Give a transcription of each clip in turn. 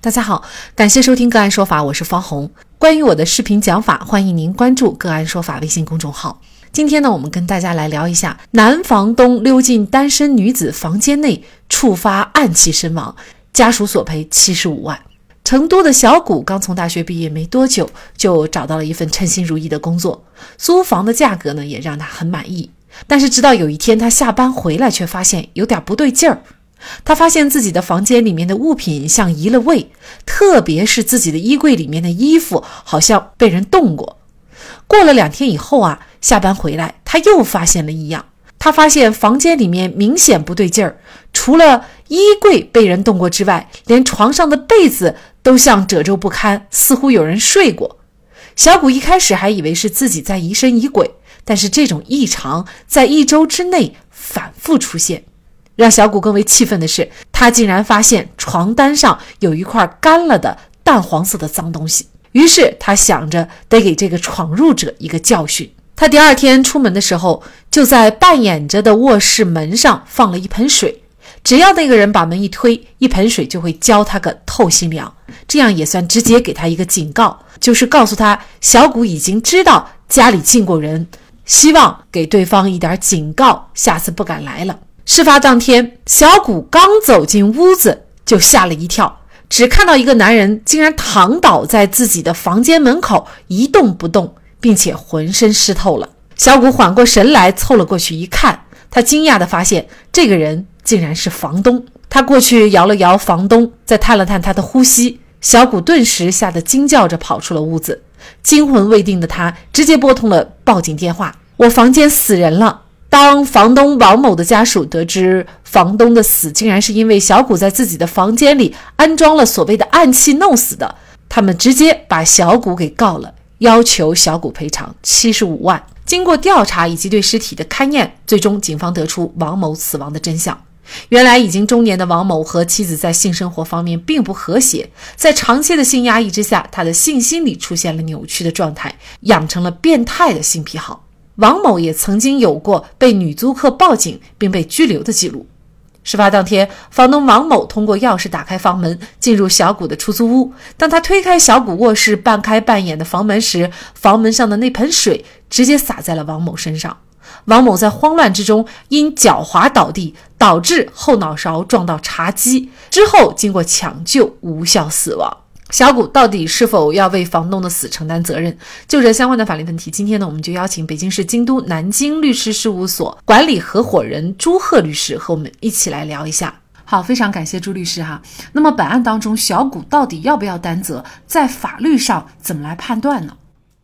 大家好，感谢收听个案说法，我是方红。关于我的视频讲法，欢迎您关注个案说法微信公众号。今天呢，我们跟大家来聊一下男房东溜进单身女子房间内触发暗器身亡，家属索赔七十五万。成都的小谷刚从大学毕业没多久，就找到了一份称心如意的工作，租房的价格呢也让他很满意。但是直到有一天他下班回来，却发现有点不对劲儿。他发现自己的房间里面的物品像移了位，特别是自己的衣柜里面的衣服好像被人动过。过了两天以后啊，下班回来他又发现了异样。他发现房间里面明显不对劲儿，除了衣柜被人动过之外，连床上的被子都像褶皱不堪，似乎有人睡过。小谷一开始还以为是自己在疑神疑鬼，但是这种异常在一周之内反复出现。让小谷更为气愤的是，他竟然发现床单上有一块干了的淡黄色的脏东西。于是他想着得给这个闯入者一个教训。他第二天出门的时候，就在半掩着的卧室门上放了一盆水，只要那个人把门一推，一盆水就会浇他个透心凉。这样也算直接给他一个警告，就是告诉他小谷已经知道家里进过人，希望给对方一点警告，下次不敢来了。事发当天，小谷刚走进屋子，就吓了一跳，只看到一个男人竟然躺倒在自己的房间门口，一动不动，并且浑身湿透了。小谷缓过神来，凑了过去一看，他惊讶地发现这个人竟然是房东。他过去摇了摇房东，再探了探他的呼吸，小谷顿时吓得惊叫着跑出了屋子。惊魂未定的他直接拨通了报警电话：“我房间死人了。”当房东王某的家属得知房东的死竟然是因为小谷在自己的房间里安装了所谓的暗器弄死的，他们直接把小谷给告了，要求小谷赔偿七十五万。经过调查以及对尸体的勘验，最终警方得出王某死亡的真相。原来已经中年的王某和妻子在性生活方面并不和谐，在长期的性压抑之下，他的性心理出现了扭曲的状态，养成了变态的性癖好。王某也曾经有过被女租客报警并被拘留的记录。事发当天，房东王某通过钥匙打开房门，进入小谷的出租屋。当他推开小谷卧室半开半掩的房门时，房门上的那盆水直接洒在了王某身上。王某在慌乱之中因脚滑倒地，导致后脑勺撞到茶几，之后经过抢救无效死亡。小谷到底是否要为房东的死承担责任？就这相关的法律问题，今天呢，我们就邀请北京市京都南京律师事务所管理合伙人朱贺律师和我们一起来聊一下。好，非常感谢朱律师哈。那么本案当中，小谷到底要不要担责？在法律上怎么来判断呢？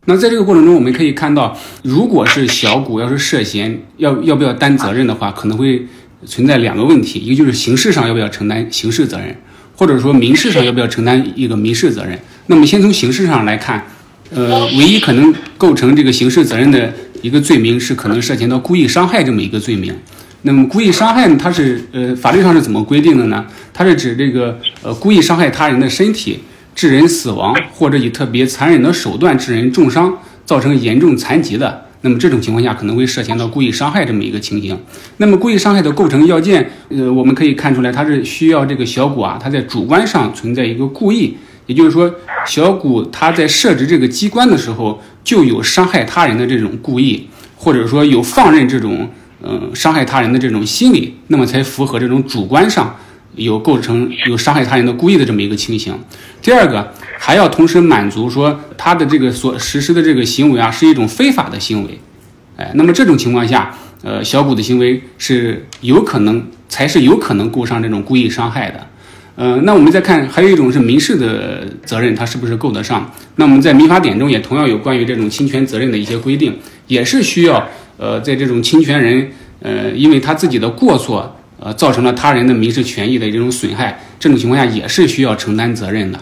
那在这个过程中，我们可以看到，如果是小谷要是涉嫌要要不要担责任的话，可能会存在两个问题，一个就是刑事上要不要承担刑事责任。或者说民事上要不要承担一个民事责任？那么先从刑事上来看，呃，唯一可能构成这个刑事责任的一个罪名是可能涉嫌到故意伤害这么一个罪名。那么故意伤害，它是呃法律上是怎么规定的呢？它是指这个呃故意伤害他人的身体，致人死亡，或者以特别残忍的手段致人重伤，造成严重残疾的。那么这种情况下可能会涉嫌到故意伤害这么一个情形。那么故意伤害的构成要件，呃，我们可以看出来，它是需要这个小谷啊，他在主观上存在一个故意，也就是说，小谷他在设置这个机关的时候就有伤害他人的这种故意，或者说有放任这种嗯伤害他人的这种心理，那么才符合这种主观上。有构成有伤害他人的故意的这么一个情形。第二个，还要同时满足说他的这个所实施的这个行为啊是一种非法的行为，哎，那么这种情况下，呃，小谷的行为是有可能才是有可能构上这种故意伤害的。呃，那我们再看，还有一种是民事的责任，它是不是够得上？那我们在民法典中也同样有关于这种侵权责任的一些规定，也是需要呃，在这种侵权人呃，因为他自己的过错。呃，造成了他人的民事权益的这种损害，这种情况下也是需要承担责任的。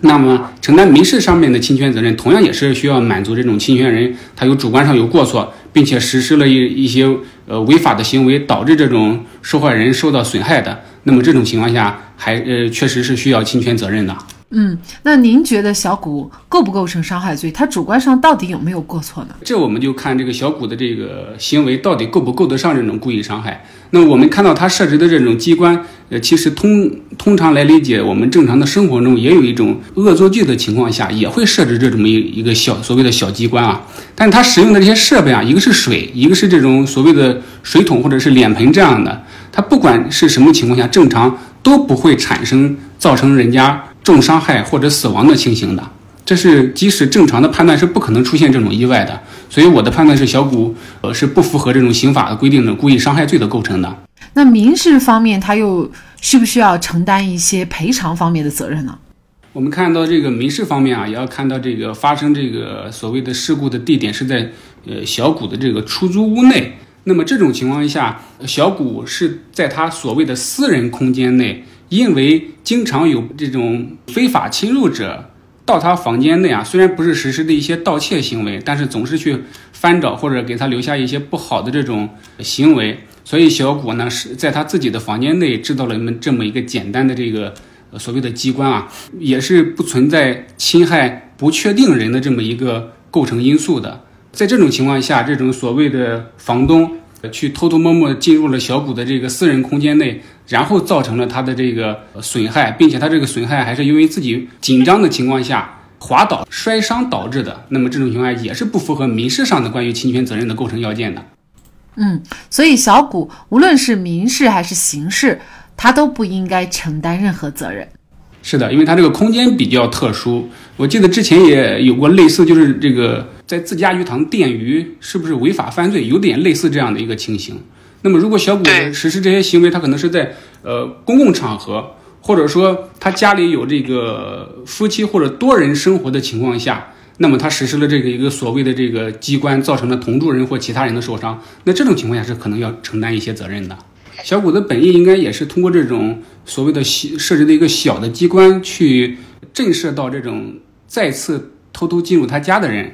那么，承担民事上面的侵权责任，同样也是需要满足这种侵权人他有主观上有过错，并且实施了一一些呃违法的行为，导致这种受害人受到损害的。那么这种情况下，还呃确实是需要侵权责任的。嗯，那您觉得小谷构不构成伤害罪？他主观上到底有没有过错呢？这我们就看这个小谷的这个行为到底够不够得上这种故意伤害。那我们看到他设置的这种机关，呃，其实通通常来理解，我们正常的生活中也有一种恶作剧的情况下，也会设置这么一一个小所谓的小机关啊。但是他使用的这些设备啊，一个是水，一个是这种所谓的水桶或者是脸盆这样的，它不管是什么情况下，正常都不会产生造成人家。重伤害或者死亡的情形的，这是即使正常的判断是不可能出现这种意外的，所以我的判断是小谷呃是不符合这种刑法的规定的故意伤害罪的构成的。那民事方面他又需不需要承担一些赔偿方面的责任呢？我们看到这个民事方面啊，也要看到这个发生这个所谓的事故的地点是在呃小谷的这个出租屋内。那么这种情况下，小谷是在他所谓的私人空间内。因为经常有这种非法侵入者到他房间内啊，虽然不是实施的一些盗窃行为，但是总是去翻找或者给他留下一些不好的这种行为，所以小谷呢是在他自己的房间内制造了这么这么一个简单的这个所谓的机关啊，也是不存在侵害不确定人的这么一个构成因素的。在这种情况下，这种所谓的房东。去偷偷摸摸进入了小谷的这个私人空间内，然后造成了他的这个损害，并且他这个损害还是因为自己紧张的情况下滑倒摔伤导致的。那么这种情况也是不符合民事上的关于侵权责任的构成要件的。嗯，所以小谷无论是民事还是刑事，他都不应该承担任何责任。是的，因为他这个空间比较特殊。我记得之前也有过类似，就是这个。在自家鱼塘电鱼是不是违法犯罪？有点类似这样的一个情形。那么，如果小谷实施这些行为，他可能是在呃公共场合，或者说他家里有这个夫妻或者多人生活的情况下，那么他实施了这个一个所谓的这个机关，造成了同住人或其他人的受伤，那这种情况下是可能要承担一些责任的。小谷的本意应该也是通过这种所谓的小设置的一个小的机关，去震慑到这种再次偷偷进入他家的人。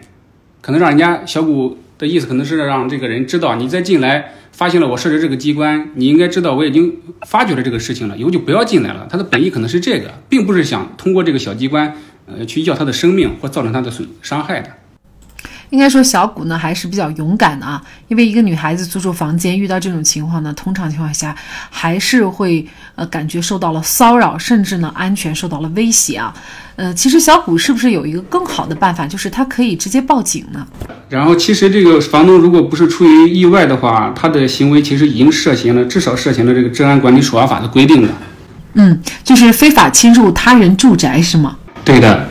可能让人家小谷的意思，可能是让这个人知道，你再进来发现了我设置这个机关，你应该知道我已经发觉了这个事情了，以后就不要进来了。他的本意可能是这个，并不是想通过这个小机关，呃，去要他的生命或造成他的损伤害的。应该说，小谷呢还是比较勇敢的啊，因为一个女孩子租住房间遇到这种情况呢，通常情况下还是会呃感觉受到了骚扰，甚至呢安全受到了威胁啊。呃，其实小谷是不是有一个更好的办法，就是他可以直接报警呢？然后，其实这个房东如果不是出于意外的话，他的行为其实已经涉嫌了，至少涉嫌了这个治安管理处罚法的规定了。嗯，就是非法侵入他人住宅是吗？对的。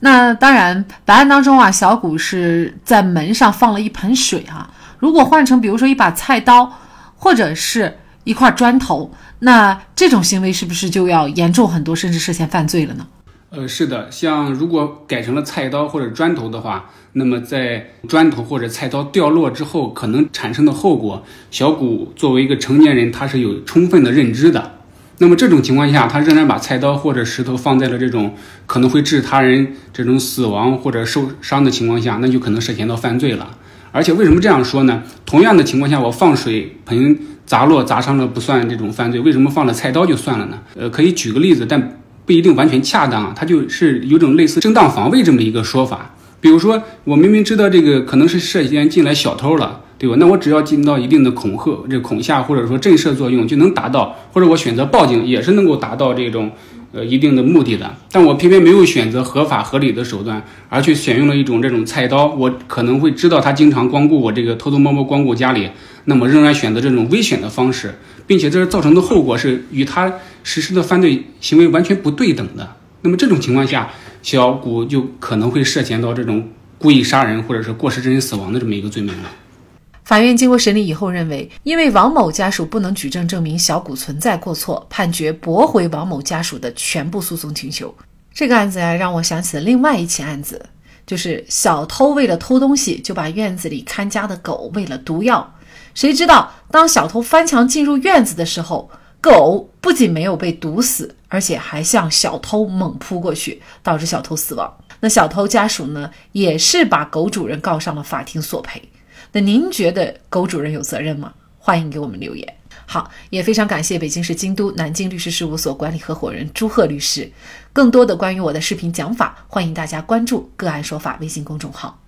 那当然，本案当中啊，小谷是在门上放了一盆水哈。如果换成比如说一把菜刀，或者是一块砖头，那这种行为是不是就要严重很多，甚至涉嫌犯罪了呢？呃，是的，像如果改成了菜刀或者砖头的话，那么在砖头或者菜刀掉落之后可能产生的后果，小谷作为一个成年人，他是有充分的认知的。那么这种情况下，他仍然把菜刀或者石头放在了这种可能会致他人这种死亡或者受伤的情况下，那就可能涉嫌到犯罪了。而且为什么这样说呢？同样的情况下，我放水盆砸落砸伤了不算这种犯罪，为什么放了菜刀就算了呢？呃，可以举个例子，但不一定完全恰当啊。它就是有种类似正当防卫这么一个说法。比如说，我明明知道这个可能是涉嫌进来小偷了。对吧？那我只要尽到一定的恐吓、这恐吓或者说震慑作用，就能达到；或者我选择报警，也是能够达到这种呃一定的目的的。但我偏偏没有选择合法合理的手段，而去选用了一种这种菜刀。我可能会知道他经常光顾我这个偷偷摸摸光顾家里，那么仍然选择这种危险的方式，并且这是造成的后果是与他实施的犯罪行为完全不对等的。那么这种情况下，小谷就可能会涉嫌到这种故意杀人或者是过失致人死亡的这么一个罪名了。法院经过审理以后认为，因为王某家属不能举证证明小谷存在过错，判决驳回王某家属的全部诉讼请求。这个案子呀，让我想起了另外一起案子，就是小偷为了偷东西，就把院子里看家的狗喂了毒药。谁知道，当小偷翻墙进入院子的时候，狗不仅没有被毒死，而且还向小偷猛扑过去，导致小偷死亡。那小偷家属呢，也是把狗主人告上了法庭索赔。那您觉得狗主人有责任吗？欢迎给我们留言。好，也非常感谢北京市京都南京律师事务所管理合伙人朱贺律师。更多的关于我的视频讲法，欢迎大家关注“个案说法”微信公众号。